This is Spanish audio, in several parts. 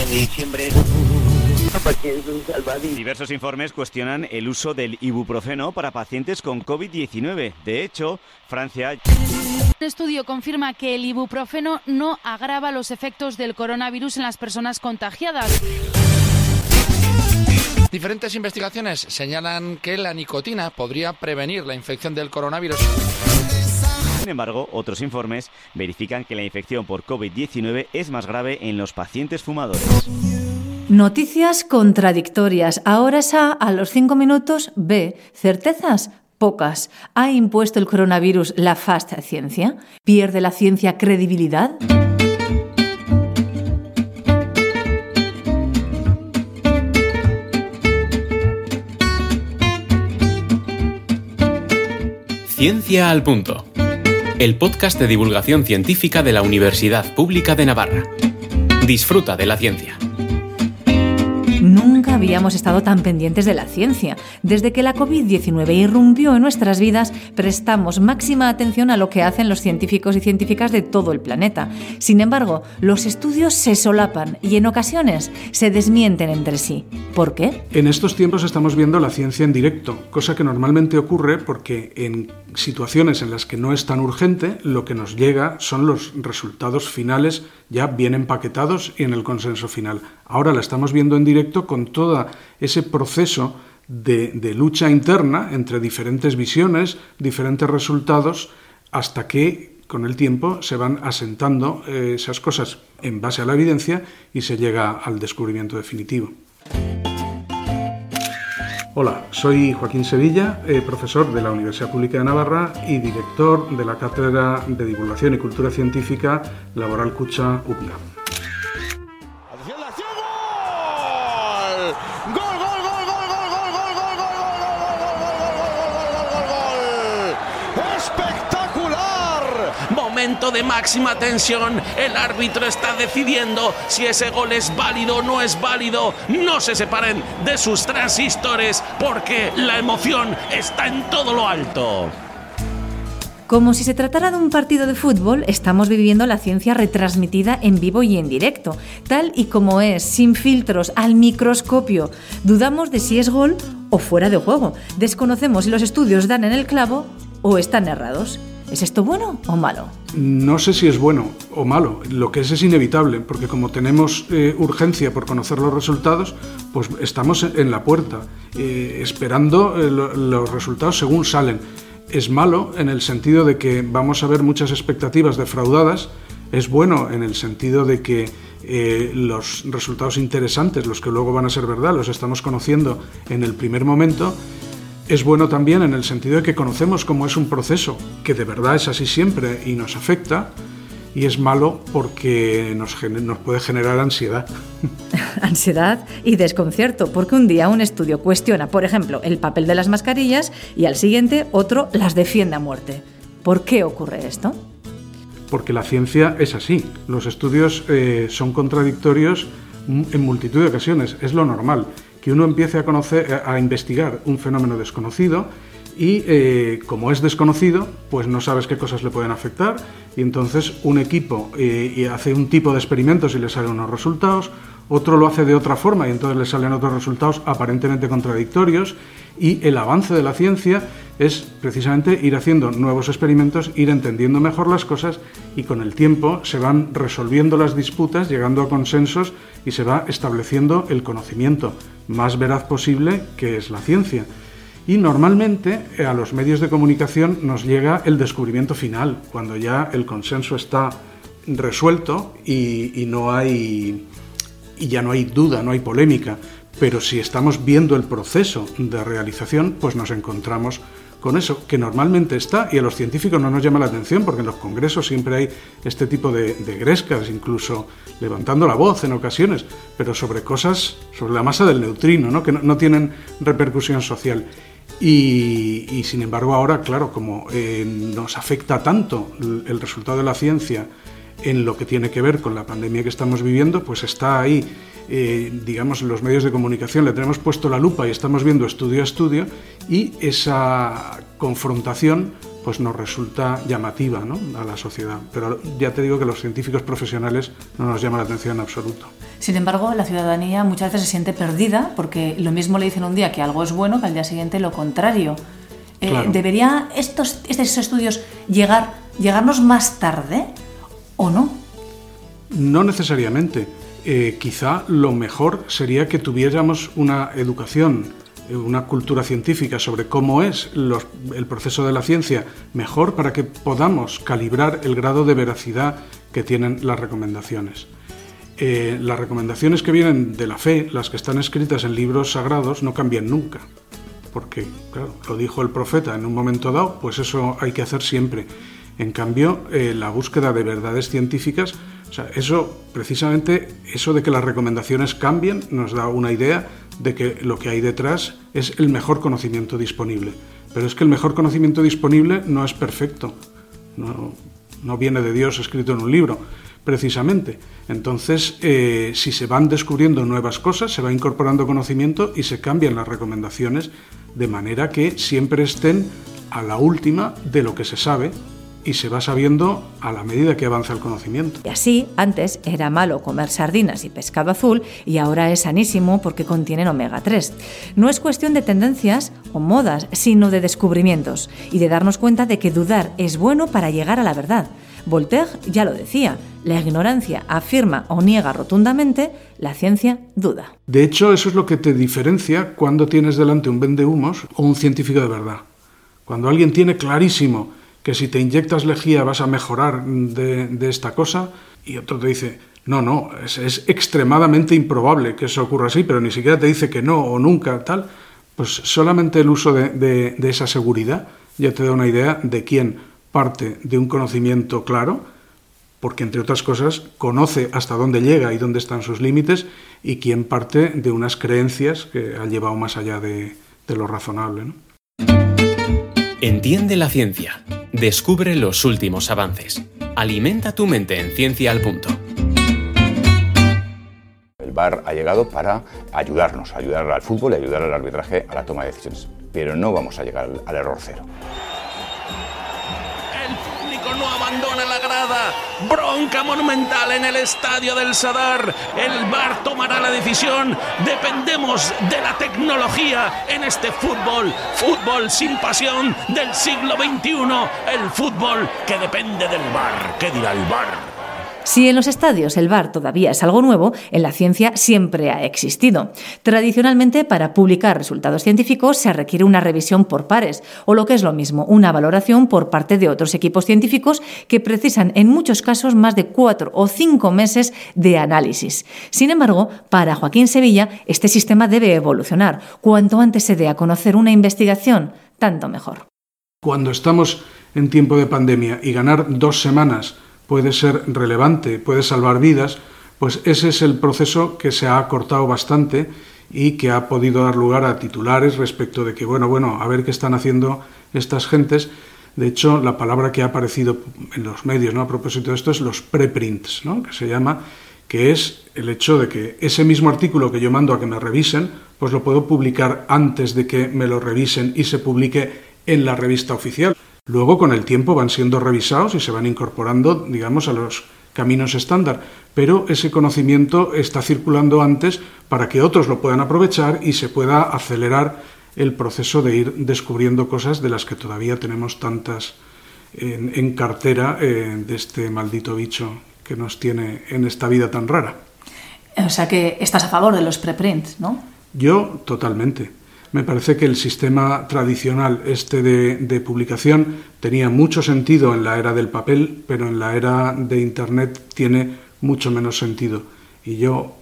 En diciembre Diversos informes cuestionan el uso del ibuprofeno para pacientes con COVID-19. De hecho, Francia... Un estudio confirma que el ibuprofeno no agrava los efectos del coronavirus en las personas contagiadas. Diferentes investigaciones señalan que la nicotina podría prevenir la infección del coronavirus. Sin embargo, otros informes verifican que la infección por COVID-19 es más grave en los pacientes fumadores. Noticias contradictorias. Ahora es A, a los cinco minutos, B. Certezas pocas. ¿Ha impuesto el coronavirus la fast ciencia? ¿Pierde la ciencia credibilidad? Ciencia al Punto. El podcast de divulgación científica de la Universidad Pública de Navarra. Disfruta de la ciencia. Habíamos estado tan pendientes de la ciencia. Desde que la COVID-19 irrumpió en nuestras vidas, prestamos máxima atención a lo que hacen los científicos y científicas de todo el planeta. Sin embargo, los estudios se solapan y en ocasiones se desmienten entre sí. ¿Por qué? En estos tiempos estamos viendo la ciencia en directo, cosa que normalmente ocurre porque en situaciones en las que no es tan urgente, lo que nos llega son los resultados finales ya bien empaquetados y en el consenso final. Ahora la estamos viendo en directo con todo ese proceso de, lucha interna entre diferentes visiones, diferentes resultados, hasta que con el tiempo se van asentando eh, esas cosas en base a la evidencia y se llega al descubrimiento definitivo. Hola, soy Joaquín Sevilla, eh, profesor de la Universidad Pública de Navarra y director de la Cátedra de Divulgación y Cultura Científica Laboral Cucha UPLA. De máxima tensión. El árbitro está decidiendo si ese gol es válido o no es válido. No se separen de sus transistores porque la emoción está en todo lo alto. Como si se tratara de un partido de fútbol, estamos viviendo la ciencia retransmitida en vivo y en directo, tal y como es, sin filtros, al microscopio. Dudamos de si es gol o fuera de juego. Desconocemos si los estudios dan en el clavo o están errados. ¿Es esto bueno o malo? No sé si es bueno o malo. Lo que es es inevitable, porque como tenemos eh, urgencia por conocer los resultados, pues estamos en la puerta, eh, esperando eh, los resultados según salen. Es malo en el sentido de que vamos a ver muchas expectativas defraudadas. Es bueno en el sentido de que los resultados interesantes, los que luego van a ser verdad, los estamos conociendo en el primer momento es bueno también en el sentido de que conocemos cómo es un proceso, que de verdad es así siempre y nos afecta, y es malo porque nos, nos puede generar ansiedad. ansiedad y desconcierto, porque un día un estudio cuestiona, por ejemplo, el papel de las mascarillas y al siguiente otro las defiende a muerte. ¿Por qué ocurre esto? Porque la ciencia es así. Los estudios eh, son contradictorios en multitud de ocasiones, es lo normal que uno empiece a conocer, a investigar un fenómeno desconocido y eh, como es desconocido, pues no sabes qué cosas le pueden afectar y entonces un equipo eh, hace un tipo de experimentos y le salen unos resultados, otro lo hace de otra forma y entonces le salen otros resultados aparentemente contradictorios y el avance de la ciencia es precisamente ir haciendo nuevos experimentos, ir entendiendo mejor las cosas y con el tiempo se van resolviendo las disputas, llegando a consensos y se va estableciendo el conocimiento más veraz posible que es la ciencia. Y normalmente eh, a los medios de comunicación nos llega el descubrimiento final, cuando ya el consenso está resuelto y, no hay y ya no hay duda, no hay polémica. Pero si estamos viendo el proceso de realización, pues nos encontramos con eso, que normalmente está y a los científicos no nos llama la atención porque en los congresos siempre hay este tipo de, grescas, incluso levantando la voz en ocasiones, pero sobre cosas, sobre la masa del neutrino, ¿no? que no, tienen repercusión social. Y, sin embargo ahora, claro, como eh, nos afecta tanto el resultado de la ciencia en lo que tiene que ver con la pandemia que estamos viviendo, pues está ahí eh, digamos, los medios de comunicación le tenemos puesto la lupa y estamos viendo estudio a estudio y esa confrontación pues nos resulta llamativa ¿no? a la sociedad. Pero ya te digo que los científicos profesionales no nos llaman la atención en absoluto. Sin embargo, la ciudadanía muchas veces se siente perdida porque lo mismo le dicen un día que algo es bueno que al día siguiente lo contrario. Eh, ¿Debería estos, estos estudios llegar, llegarnos más tarde o no? No necesariamente. Eh, quizá lo mejor sería que tuviéramos una educación, eh, una cultura científica sobre cómo es el proceso de la ciencia mejor para que podamos calibrar el grado de veracidad que tienen las recomendaciones. Eh, las recomendaciones que vienen de la fe, las que están escritas en libros sagrados, no cambian nunca. Porque, claro, lo dijo el profeta en un momento dado, pues eso hay que hacer siempre. En cambio, la búsqueda de verdades científicas o sea, eso, precisamente, eso de que las recomendaciones cambien, nos da una idea de que lo que hay detrás es el mejor conocimiento disponible. Pero es que el mejor conocimiento disponible no es perfecto, no, viene de Dios escrito en un libro, precisamente. Entonces, eh, si se van descubriendo nuevas cosas, se va incorporando conocimiento y se cambian las recomendaciones de manera que siempre estén a la última de lo que se sabe y se va sabiendo a la medida que avanza el conocimiento. Y así, antes era malo comer sardinas y pescado azul y ahora es sanísimo porque contienen omega 3. No es cuestión de tendencias o modas, sino de descubrimientos y de darnos cuenta de que dudar es bueno para llegar a la verdad. Voltaire ya lo decía, la ignorancia afirma o niega rotundamente, la ciencia duda. De hecho, eso es lo que te diferencia cuando tienes delante un vendehumos o un científico de verdad. Cuando alguien tiene clarísimo que si te inyectas lejía vas a mejorar de, esta cosa, y otro te dice, no, no, es, extremadamente improbable que eso ocurra así, pero ni siquiera te dice que no o nunca, tal, pues solamente el uso de, esa seguridad ya te da una idea de quién parte de un conocimiento claro, porque entre otras cosas conoce hasta dónde llega y dónde están sus límites, y quién parte de unas creencias que han llevado más allá de, lo razonable. Entiende la ciencia. Descubre los últimos avances. Alimenta tu mente en Ciencia al Punto. El VAR ha llegado para ayudarnos, ayudar al fútbol y ayudar al arbitraje a la toma de decisiones. Pero no vamos a llegar al error cero Bronca monumental en el estadio del Sadar. El VAR tomará la decisión. Dependemos de la tecnología en este fútbol. Fútbol sin pasión del siglo XXI. El fútbol que depende del VAR. ¿Qué dirá el VAR? Si en los estadios el VAR todavía es algo nuevo, en la ciencia siempre ha existido. Tradicionalmente, para publicar resultados científicos se requiere una revisión por pares, o lo que es lo mismo, una valoración por parte de otros equipos científicos que precisan en muchos casos más de cuatro o cinco meses de análisis. Sin embargo, para Joaquín Sevilla, este sistema debe evolucionar. Cuanto antes se dé a conocer una investigación, tanto mejor. Cuando estamos en tiempo de pandemia y ganar dos semanas puede ser relevante, puede salvar vidas, pues ese es el proceso que se ha acortado bastante y que ha podido dar lugar a titulares respecto de que, bueno, bueno, a ver qué están haciendo estas gentes. De hecho, la palabra que ha aparecido en los medios ¿no? a propósito de esto es los preprints, ¿no? que se llama, que es el hecho de que ese mismo artículo que yo mando a que me revisen, pues lo puedo publicar antes de que me lo revisen y se publique en la revista oficial. Luego, con el tiempo, van siendo revisados y se van incorporando, digamos, a los caminos estándar, pero ese conocimiento está circulando antes para que otros lo puedan aprovechar y se pueda acelerar el proceso de ir descubriendo cosas de las que todavía tenemos tantas en, cartera eh, de este maldito bicho que nos tiene en esta vida tan rara. O sea que estás a favor de los preprints, ¿no? Yo totalmente. Me parece que el sistema tradicional este de, publicación tenía mucho sentido en la era del papel, pero en la era de Internet tiene mucho menos sentido. Y yo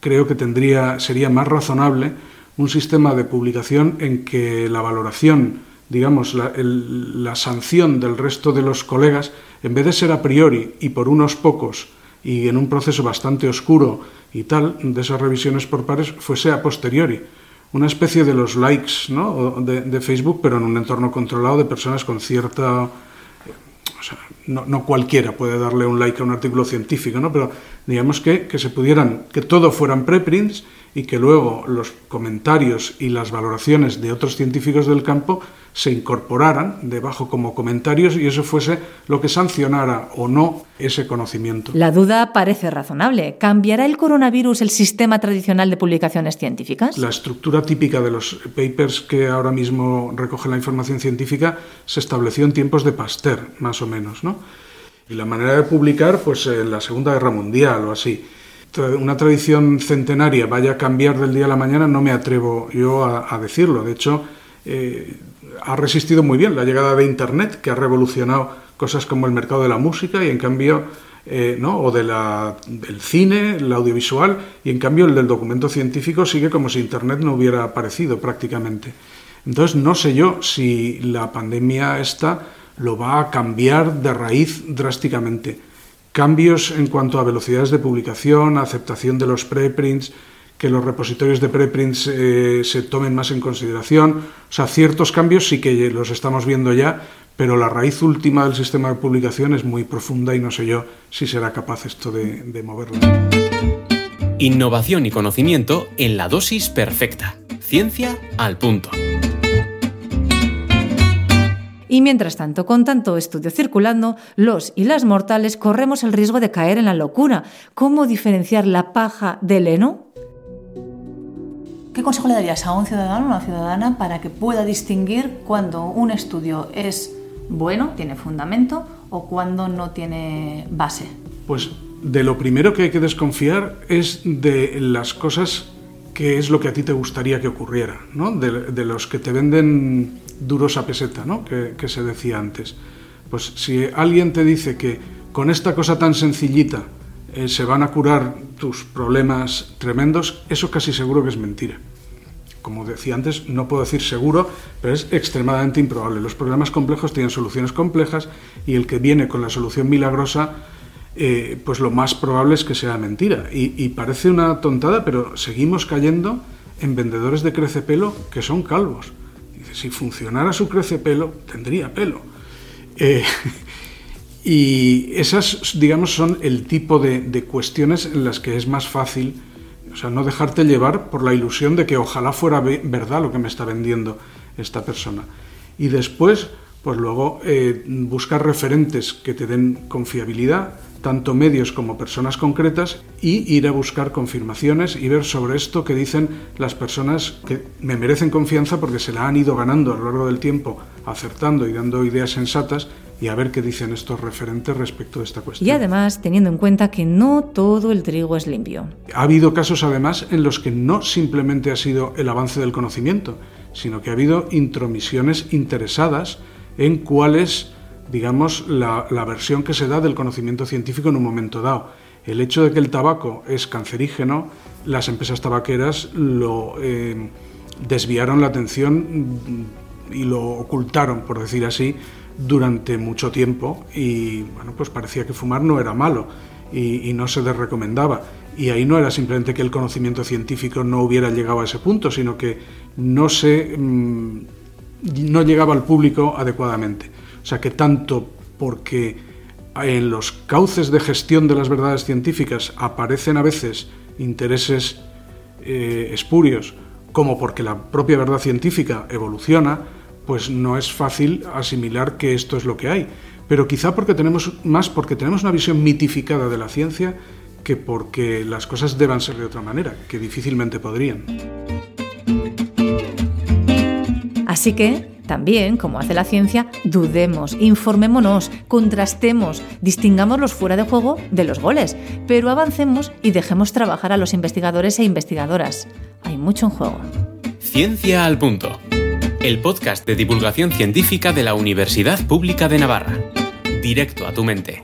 creo que tendría, sería más razonable un sistema de publicación en que la valoración, digamos, la, la sanción del resto de los colegas, en vez de ser a priori y por unos pocos y en un proceso bastante oscuro y tal, de esas revisiones por pares, fuese a posteriori una especie de los likes ¿no? de, Facebook, pero en un entorno controlado de personas con cierta, o sea, no, cualquiera puede darle un like a un artículo científico, ¿no? pero digamos que, que se pudieran, que todo fueran preprints y que luego los comentarios y las valoraciones de otros científicos del campo se incorporaran debajo como comentarios y eso fuese lo que sancionara o no ese conocimiento. La duda parece razonable. ¿Cambiará el coronavirus el sistema tradicional de publicaciones científicas? La estructura típica de los papers que ahora mismo recogen la información científica se estableció en tiempos de Pasteur, más o menos, ¿no? Y la manera de publicar, pues en la Segunda Guerra Mundial o así una tradición centenaria vaya a cambiar del día a la mañana, no me atrevo yo a, decirlo. De hecho, eh, ha resistido muy bien la llegada de Internet, que ha revolucionado cosas como el mercado de la música y en cambio, eh, ¿no? o de la, del cine, el audiovisual, y en cambio el del documento científico sigue como si Internet no hubiera aparecido prácticamente. Entonces, no sé yo si la pandemia esta lo va a cambiar de raíz drásticamente cambios en cuanto a velocidades de publicación, aceptación de los preprints, que los repositorios de preprints eh, se tomen más en consideración. O sea, ciertos cambios sí que los estamos viendo ya, pero la raíz última del sistema de publicación es muy profunda y no sé yo si será capaz esto de, de moverlo. Innovación y conocimiento en la dosis perfecta. Ciencia al punto. Y mientras tanto, con tanto estudio circulando, los y las mortales corremos el riesgo de caer en la locura. ¿Cómo diferenciar la paja del heno? ¿Qué consejo le darías a un ciudadano o una ciudadana para que pueda distinguir cuando un estudio es bueno, tiene fundamento, o cuando no tiene base? Pues de lo primero que hay que desconfiar es de las cosas que es lo que a ti te gustaría que ocurriera, ¿no? de los que te venden duros a peseta, ¿no? que, se decía antes. Pues si alguien te dice que con esta cosa tan sencillita eh, se van a curar tus problemas tremendos, eso casi seguro que es mentira. Como decía antes, no puedo decir seguro, pero es extremadamente improbable. Los problemas complejos tienen soluciones complejas y el que viene con la solución milagrosa, eh, pues lo más probable es que sea mentira. Y, parece una tontada, pero seguimos cayendo en vendedores de crecepelo que son calvos si funcionara su crece pelo, tendría pelo. Eh, y esas, digamos, son el tipo de, cuestiones en las que es más fácil, o sea, no dejarte llevar por la ilusión de que ojalá fuera verdad lo que me está vendiendo esta persona. Y después, pues luego eh, buscar referentes que te den confiabilidad, tanto medios como personas concretas, y ir a buscar confirmaciones y ver sobre esto que dicen las personas que me merecen confianza porque se la han ido ganando a lo largo del tiempo, acertando y dando ideas sensatas, y a ver qué dicen estos referentes respecto de esta cuestión. Y además, teniendo en cuenta que no todo el trigo es limpio. Ha habido casos, además, en los que no simplemente ha sido el avance del conocimiento, sino que ha habido intromisiones interesadas en cuáles digamos, la, versión que se da del conocimiento científico en un momento dado. El hecho de que el tabaco es cancerígeno, las empresas tabaqueras lo eh, desviaron la atención y lo ocultaron, por decir así, durante mucho tiempo y bueno, pues parecía que fumar no era malo y, no se les recomendaba. Y ahí no era simplemente que el conocimiento científico no hubiera llegado a ese punto, sino que no se mm, no llegaba al público adecuadamente. O sea que tanto porque en los cauces de gestión de las verdades científicas aparecen a veces intereses eh, espurios, como porque la propia verdad científica evoluciona, pues no es fácil asimilar que esto es lo que hay. Pero quizá porque tenemos más porque tenemos una visión mitificada de la ciencia que porque las cosas deban ser de otra manera, que difícilmente podrían. Así que también, como hace la ciencia, dudemos, informémonos, contrastemos, distingamos los fuera de juego de los goles, pero avancemos y dejemos trabajar a los investigadores e investigadoras. Hay mucho en juego. Ciencia al punto. El podcast de divulgación científica de la Universidad Pública de Navarra. Directo a tu mente.